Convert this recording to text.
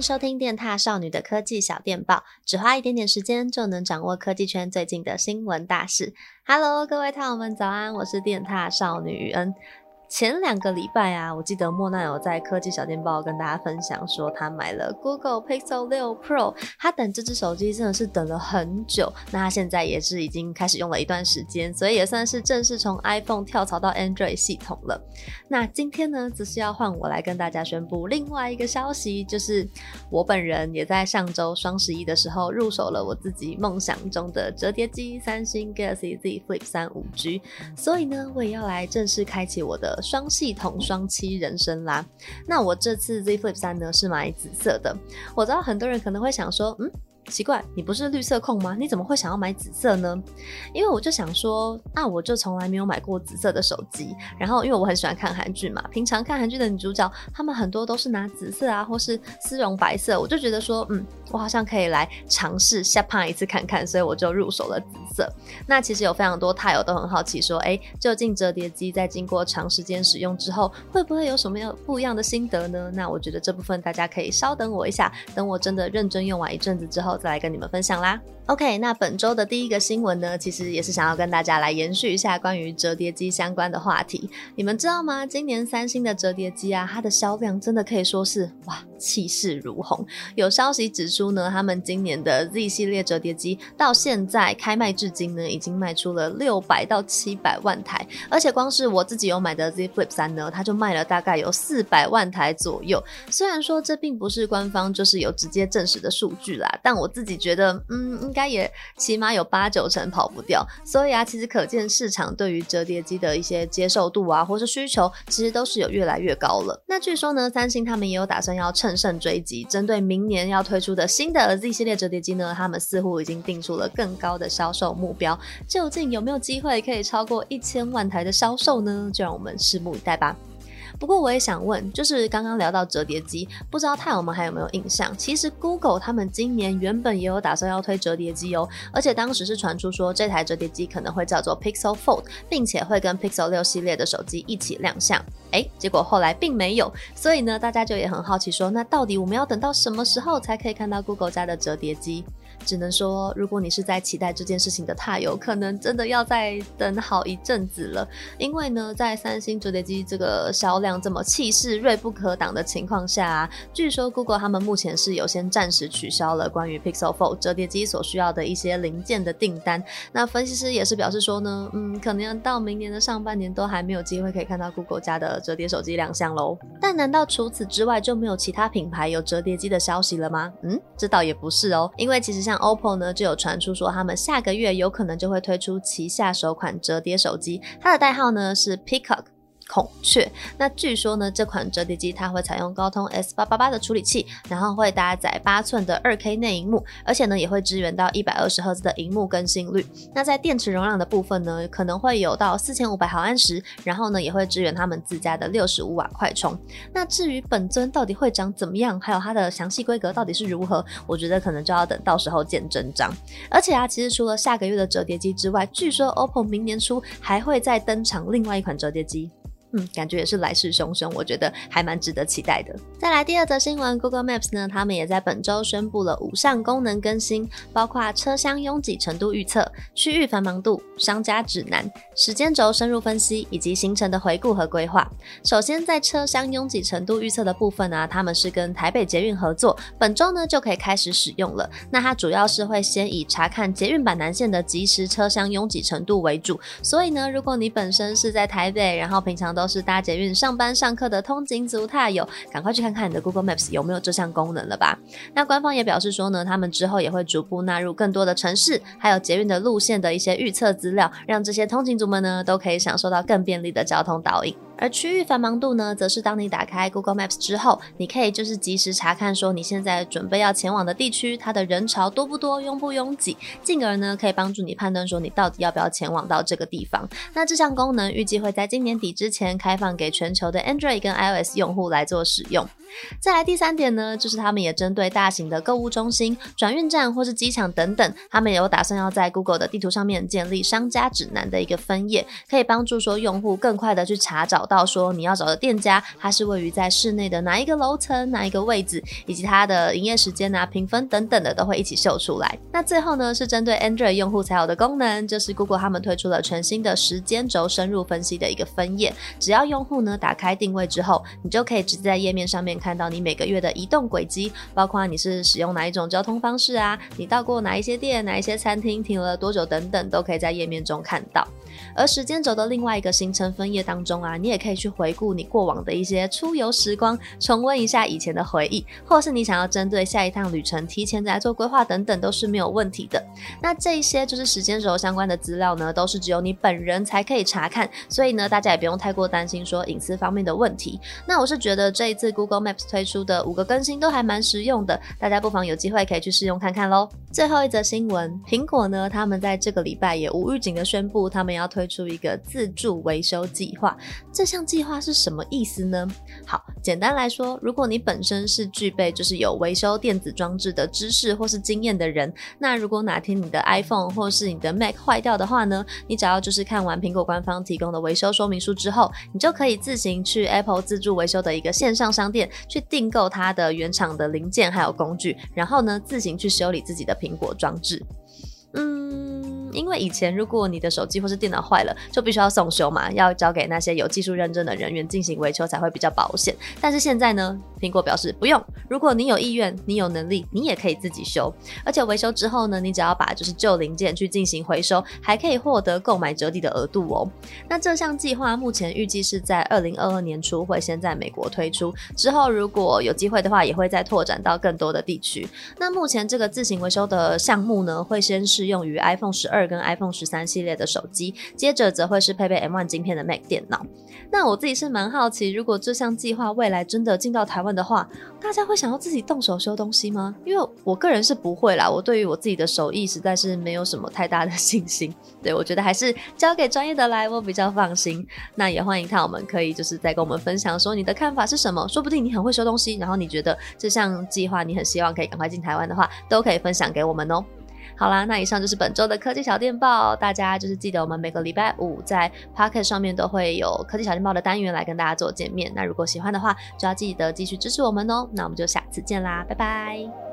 收听电踏少女的科技小电报，只花一点点时间就能掌握科技圈最近的新闻大事。Hello，各位獭友们早安，我是电踏少女恩。前两个礼拜啊，我记得莫奈有在科技小电报跟大家分享说，他买了 Google Pixel 6 Pro，他等这只手机真的是等了很久。那他现在也是已经开始用了一段时间，所以也算是正式从 iPhone 跳槽到 Android 系统了。那今天呢，只是要换我来跟大家宣布另外一个消息，就是我本人也在上周双十一的时候入手了我自己梦想中的折叠机——三星 Galaxy Z Flip 3 5G，所以呢，我也要来正式开启我的。双系统双七人生啦，那我这次 Z Flip 三呢是买紫色的。我知道很多人可能会想说，嗯。奇怪，你不是绿色控吗？你怎么会想要买紫色呢？因为我就想说，啊我就从来没有买过紫色的手机。然后，因为我很喜欢看韩剧嘛，平常看韩剧的女主角，她们很多都是拿紫色啊，或是丝绒白色。我就觉得说，嗯，我好像可以来尝试下胖一次看看，所以我就入手了紫色。那其实有非常多泰友都很好奇说，哎，究竟折叠机在经过长时间使用之后，会不会有什么样不一样的心得呢？那我觉得这部分大家可以稍等我一下，等我真的认真用完一阵子之后。再来跟你们分享啦。OK，那本周的第一个新闻呢，其实也是想要跟大家来延续一下关于折叠机相关的话题。你们知道吗？今年三星的折叠机啊，它的销量真的可以说是哇，气势如虹。有消息指出呢，他们今年的 Z 系列折叠机到现在开卖至今呢，已经卖出了六百到七百万台，而且光是我自己有买的 Z Flip 3呢，它就卖了大概有四百万台左右。虽然说这并不是官方就是有直接证实的数据啦，但我自己觉得，嗯，应该。也起码有八九成跑不掉，所以啊，其实可见市场对于折叠机的一些接受度啊，或是需求，其实都是有越来越高了。那据说呢，三星他们也有打算要趁乘胜追击，针对明年要推出的新的 Z 系列折叠机呢，他们似乎已经定出了更高的销售目标。究竟有没有机会可以超过一千万台的销售呢？就让我们拭目以待吧。不过我也想问，就是刚刚聊到折叠机，不知道獭友们还有没有印象？其实 Google 他们今年原本也有打算要推折叠机哦，而且当时是传出说这台折叠机可能会叫做 Pixel Fold，并且会跟 Pixel 六系列的手机一起亮相。诶，结果后来并没有，所以呢，大家就也很好奇说，那到底我们要等到什么时候才可以看到 Google 家的折叠机？只能说，如果你是在期待这件事情的獭友，可能真的要再等好一阵子了。因为呢，在三星折叠机这个销量这么气势锐不可挡的情况下，据说 Google 他们目前是有先暂时取消了关于 Pixel Fold 折叠机所需要的一些零件的订单。那分析师也是表示说呢，嗯，可能到明年的上半年都还没有机会可以看到 Google 家的折叠手机亮相喽。但难道除此之外就没有其他品牌有折叠机的消息了吗？嗯，这倒也不是哦，因为其实像 OPPO 呢，就有传出说他们下个月有可能就会推出旗下首款折叠手机，它的代号呢是 Peacock。孔雀，那据说呢，这款折叠机它会采用高通 S 八八八的处理器，然后会搭载八寸的二 K 内萤幕，而且呢也会支援到一百二十赫兹的萤幕更新率。那在电池容量的部分呢，可能会有到四千五百毫安时，然后呢也会支援他们自家的六十五瓦快充。那至于本尊到底会长怎么样，还有它的详细规格到底是如何，我觉得可能就要等到时候见真章。而且啊，其实除了下个月的折叠机之外，据说 OPPO 明年初还会再登场另外一款折叠机。嗯，感觉也是来势汹汹，我觉得还蛮值得期待的。再来第二则新闻，Google Maps 呢，他们也在本周宣布了五项功能更新，包括车厢拥挤程度预测、区域繁忙度、商家指南、时间轴深入分析以及行程的回顾和规划。首先，在车厢拥挤程度预测的部分呢，他们是跟台北捷运合作，本周呢就可以开始使用了。那它主要是会先以查看捷运板南线的即时车厢拥挤程度为主，所以呢，如果你本身是在台北，然后平常都都是搭捷运上班上课的通勤族踏友，赶快去看看你的 Google Maps 有没有这项功能了吧？那官方也表示说呢，他们之后也会逐步纳入更多的城市，还有捷运的路线的一些预测资料，让这些通勤族们呢都可以享受到更便利的交通导引。而区域繁忙度呢，则是当你打开 Google Maps 之后，你可以就是及时查看说你现在准备要前往的地区，它的人潮多不多，拥不拥挤，进而呢可以帮助你判断说你到底要不要前往到这个地方。那这项功能预计会在今年底之前开放给全球的 Android 跟 iOS 用户来做使用。再来第三点呢，就是他们也针对大型的购物中心、转运站或是机场等等，他们也有打算要在 Google 的地图上面建立商家指南的一个分页，可以帮助说用户更快的去查找到说你要找的店家，它是位于在室内的哪一个楼层、哪一个位置，以及它的营业时间啊、评分等等的都会一起秀出来。那最后呢，是针对 Android 用户才有的功能，就是 Google 他们推出了全新的时间轴深入分析的一个分页，只要用户呢打开定位之后，你就可以直接在页面上面看到你每个月的移动轨迹，包括你是使用哪一种交通方式啊，你到过哪一些店、哪一些餐厅，停了多久等等，都可以在页面中看到。而时间轴的另外一个行程分页当中啊，你也可以去回顾你过往的一些出游时光，重温一下以前的回忆，或是你想要针对下一趟旅程提前来做规划等等，都是没有问题的。那这一些就是时间轴相关的资料呢，都是只有你本人才可以查看，所以呢，大家也不用太过担心说隐私方面的问题。那我是觉得这一次 Google Maps 推出的五个更新都还蛮实用的，大家不妨有机会可以去试用看看喽。最后一则新闻，苹果呢，他们在这个礼拜也无预警的宣布，他们要推出一个自助维修计划。这项计划是什么意思呢？好，简单来说，如果你本身是具备就是有维修电子装置的知识或是经验的人，那如果哪天你的 iPhone 或是你的 Mac 坏掉的话呢，你只要就是看完苹果官方提供的维修说明书之后，你就可以自行去 Apple 自助维修的一个线上商店去订购它的原厂的零件还有工具，然后呢，自行去修理自己的苹果装置。因为以前如果你的手机或是电脑坏了，就必须要送修嘛，要交给那些有技术认证的人员进行维修才会比较保险。但是现在呢，苹果表示不用，如果你有意愿，你有能力，你也可以自己修。而且维修之后呢，你只要把就是旧零件去进行回收，还可以获得购买折抵的额度哦。那这项计划目前预计是在二零二二年初会先在美国推出，之后如果有机会的话，也会再拓展到更多的地区。那目前这个自行维修的项目呢，会先适用于 iPhone 十二二跟 iPhone 十三系列的手机，接着则会是配备 M1 晶片的 Mac 电脑。那我自己是蛮好奇，如果这项计划未来真的进到台湾的话，大家会想要自己动手修东西吗？因为我个人是不会啦，我对于我自己的手艺实在是没有什么太大的 信心。对，我觉得还是交给专业的来，我比较放心。那也欢迎看我们可以就是再跟我们分享说你的看法是什么，说不定你很会修东西，然后你觉得这项计划你很希望可以赶快进台湾的话，都可以分享给我们哦。好啦，那以上就是本周的科技小电报。大家就是记得我们每个礼拜五在 Pocket 上面都会有科技小电报的单元来跟大家做见面。那如果喜欢的话，就要记得继续支持我们哦。那我们就下次见啦，拜拜。